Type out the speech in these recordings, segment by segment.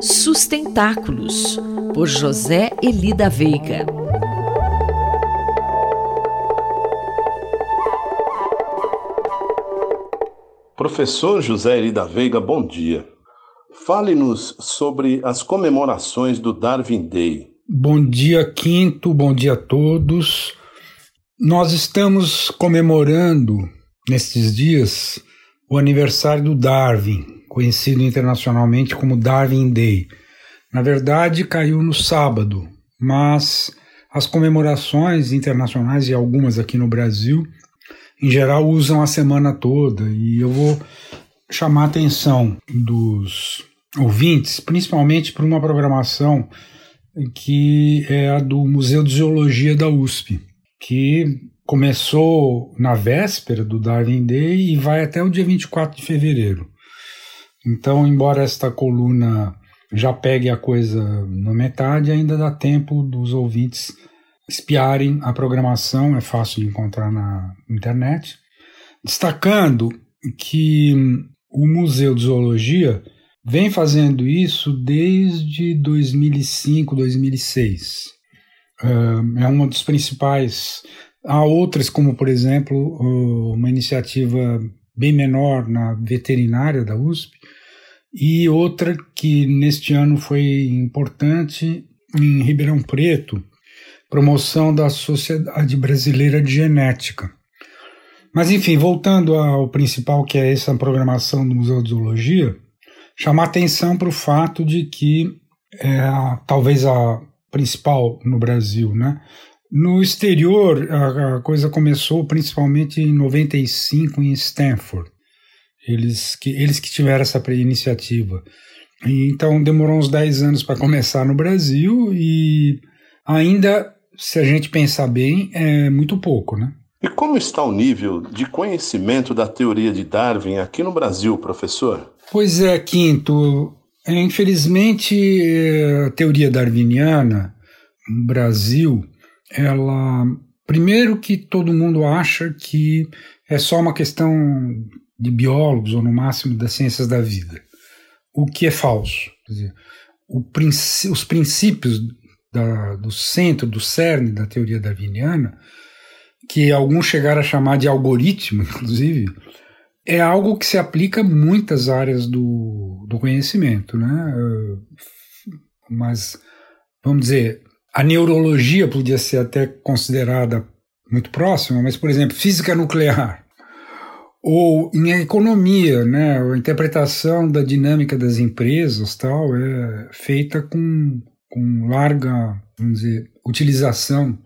Sustentáculos, por José Elida Veiga. Professor José Elida Veiga, bom dia. Fale-nos sobre as comemorações do Darwin Day. Bom dia, Quinto, bom dia a todos. Nós estamos comemorando nestes dias o aniversário do Darwin, conhecido internacionalmente como Darwin Day. Na verdade, caiu no sábado, mas as comemorações internacionais e algumas aqui no Brasil, em geral, usam a semana toda e eu vou chamar a atenção dos ouvintes, principalmente para uma programação que é a do Museu de Zoologia da USP, que começou na véspera do Darwin Day e vai até o dia 24 de fevereiro. Então, embora esta coluna já pegue a coisa na metade, ainda dá tempo dos ouvintes espiarem a programação, é fácil de encontrar na internet. Destacando que o Museu de Zoologia vem fazendo isso desde 2005, 2006. É uma dos principais. Há outras, como por exemplo, uma iniciativa bem menor na veterinária da USP, e outra que neste ano foi importante em Ribeirão Preto, promoção da Sociedade Brasileira de Genética. Mas enfim, voltando ao principal que é essa programação do Museu de Zoologia, chamar atenção para o fato de que é talvez a principal no Brasil, né? No exterior, a, a coisa começou principalmente em 95 em Stanford. Eles que, eles que tiveram essa iniciativa. E, então demorou uns 10 anos para começar no Brasil e ainda, se a gente pensar bem, é muito pouco, né? E como está o nível de conhecimento da teoria de Darwin aqui no Brasil, professor? Pois é, Quinto. É, infelizmente, a teoria darwiniana no Brasil, ela. Primeiro que todo mundo acha que é só uma questão de biólogos, ou no máximo das ciências da vida. O que é falso. Dizer, princ os princípios da, do centro, do cerne da teoria darwiniana, que alguns chegaram a chamar de algoritmo, inclusive, é algo que se aplica a muitas áreas do, do conhecimento, né? Mas, vamos dizer, a neurologia podia ser até considerada muito próxima, mas, por exemplo, física nuclear ou em economia, né, a interpretação da dinâmica das empresas tal é feita com, com larga, vamos dizer, utilização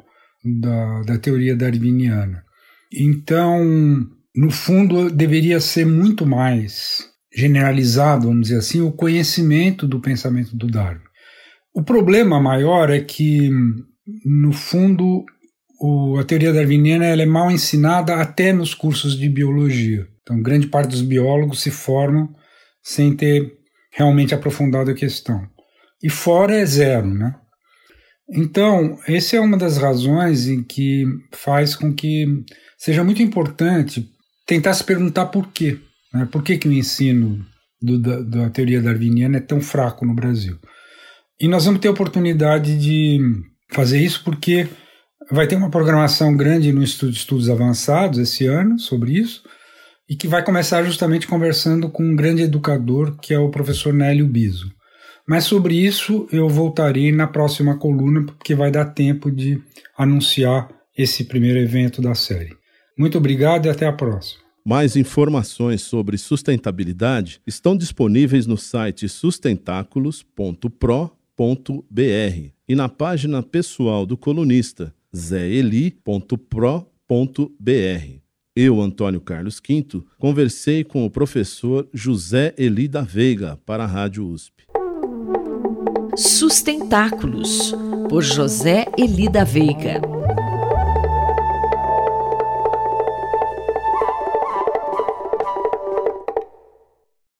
da, da teoria darwiniana. Então, no fundo, deveria ser muito mais generalizado, vamos dizer assim, o conhecimento do pensamento do Darwin. O problema maior é que, no fundo, o, a teoria darwiniana ela é mal ensinada até nos cursos de biologia. Então, grande parte dos biólogos se formam sem ter realmente aprofundado a questão. E fora é zero, né? Então, essa é uma das razões em que faz com que seja muito importante tentar se perguntar por quê. Né? Por que, que o ensino do, da, da teoria darwiniana é tão fraco no Brasil? E nós vamos ter a oportunidade de fazer isso porque Vai ter uma programação grande no Estudo de Estudos Avançados esse ano sobre isso, e que vai começar justamente conversando com um grande educador que é o professor Nélio Biso. Mas sobre isso eu voltarei na próxima coluna, porque vai dar tempo de anunciar esse primeiro evento da série. Muito obrigado e até a próxima. Mais informações sobre sustentabilidade estão disponíveis no site sustentáculos.pro.br e na página pessoal do colunista zeeli.pro.br. Eu, Antônio Carlos Quinto, conversei com o professor José Eli da Veiga para a Rádio USP. Sustentáculos, por José Eli da Veiga.